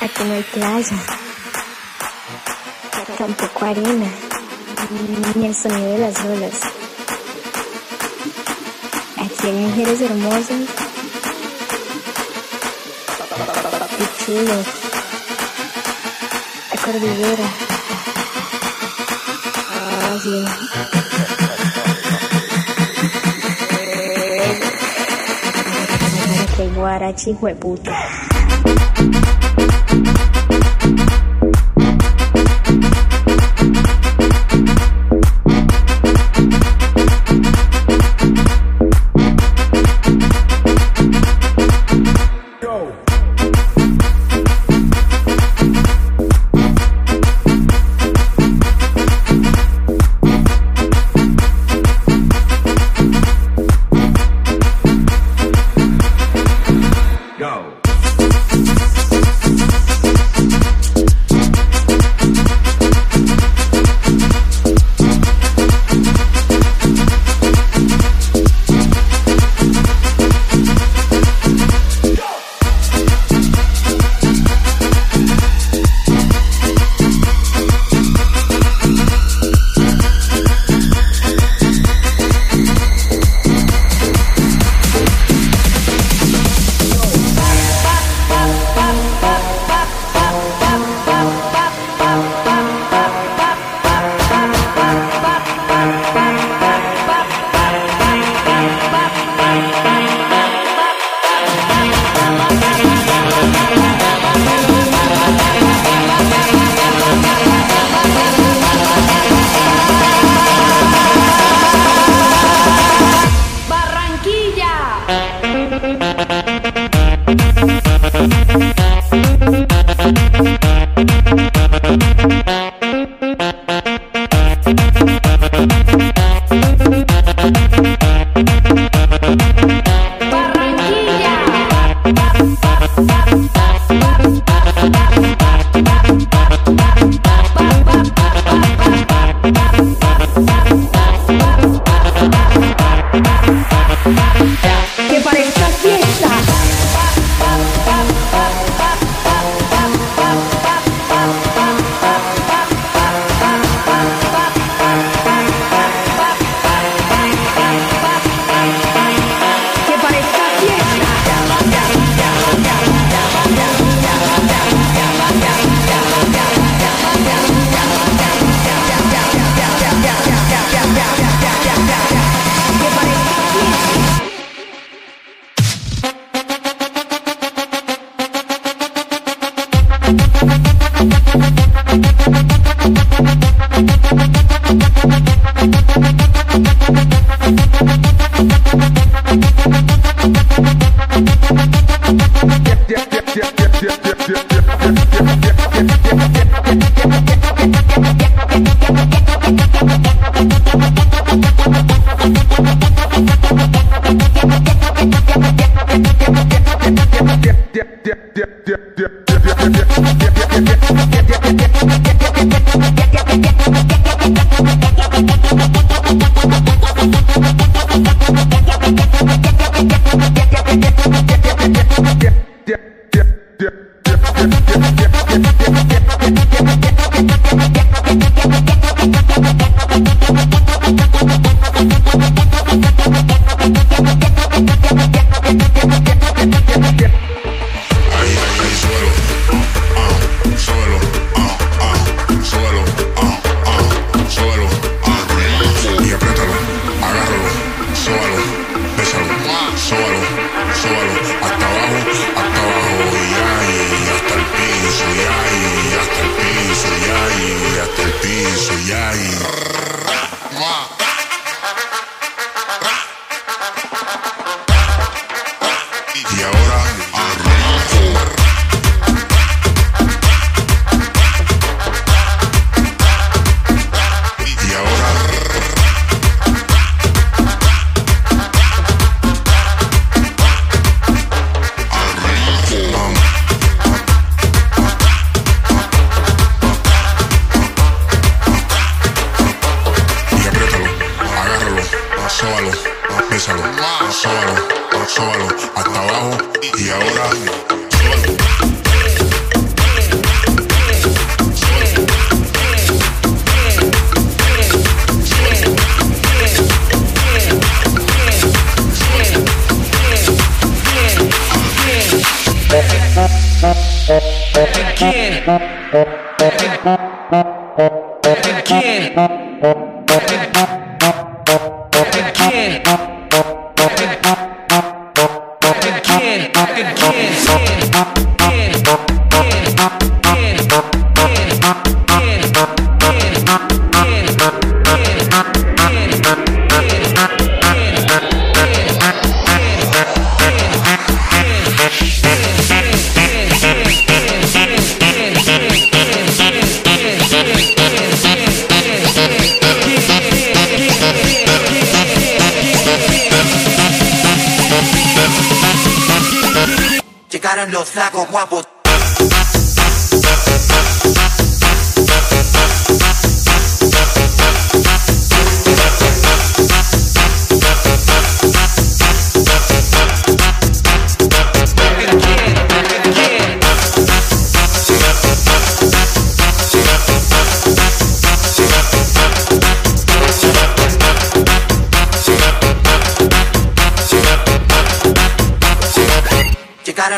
Aqui não é playa, tampoco arena, ni el sonido de las olas. Aquí hay mujeres hermosas y chulos. La cordillera. Ah, Guarati, hueputa. Yeah,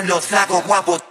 los flacos guapos.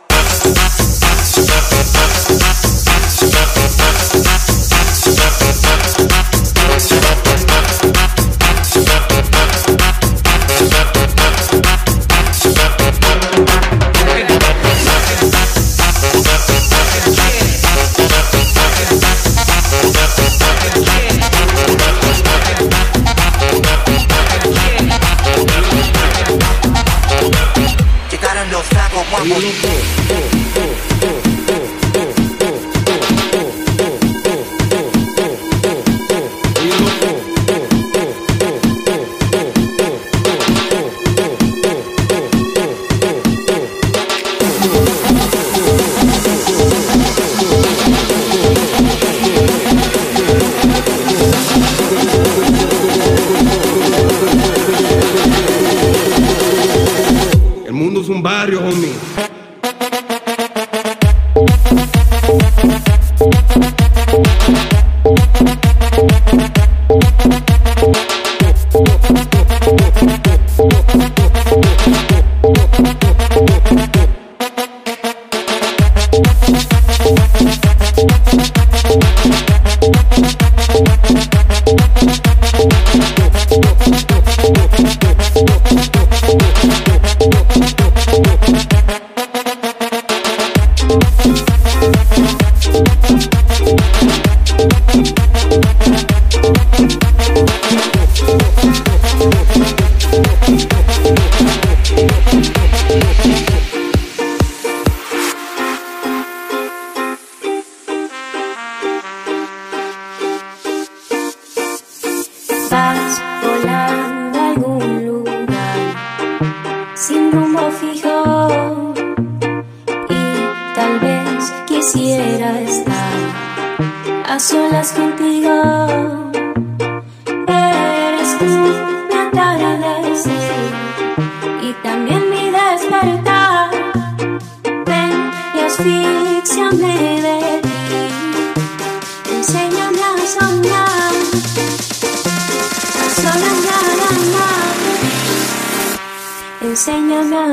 Saya nga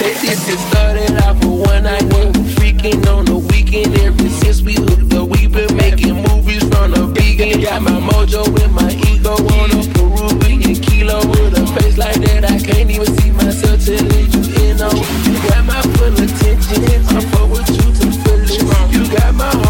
Say this is started off with one night work, freaking on the weekend. Ever since we hooked up, we been making movies from the beginning. Got my mojo with my ego on a Peruvian kilo with a face like that. I can't even see myself tellin' you in on. You got my full attention. I'm forward to the feelings. You got my heart.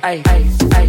Hey. ice, ice.